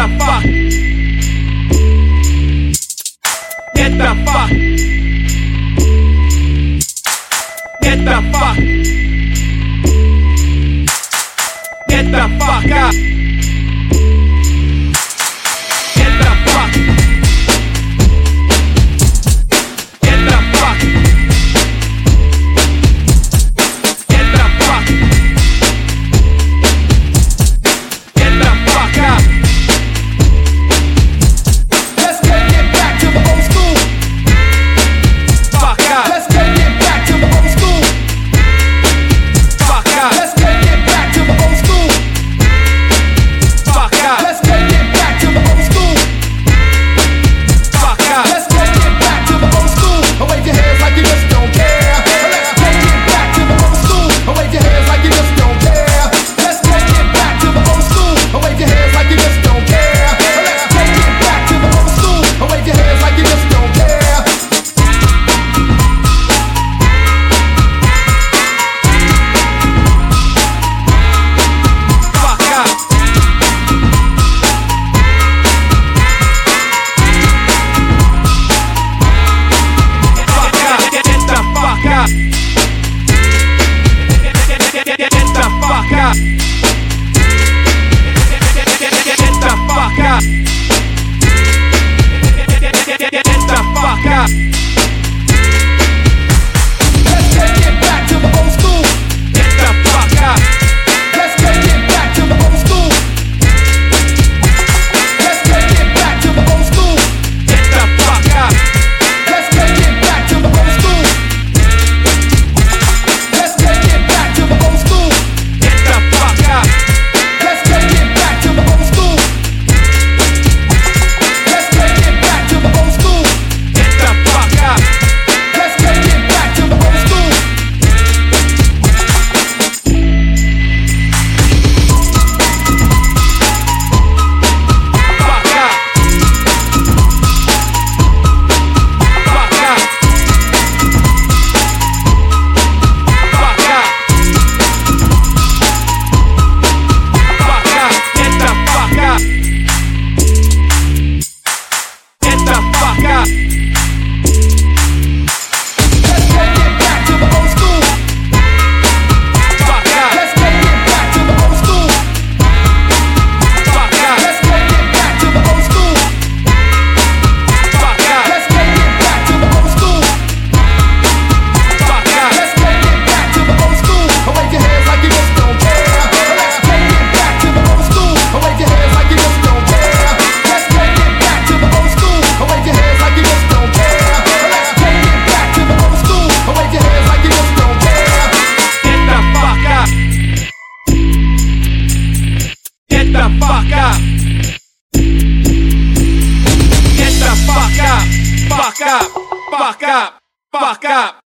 the fuck. Get the fuck. Get the fuck. Get the fuck out. up. Get the fuck up. Get the fuck up. Fuck up, fuck up, fuck up.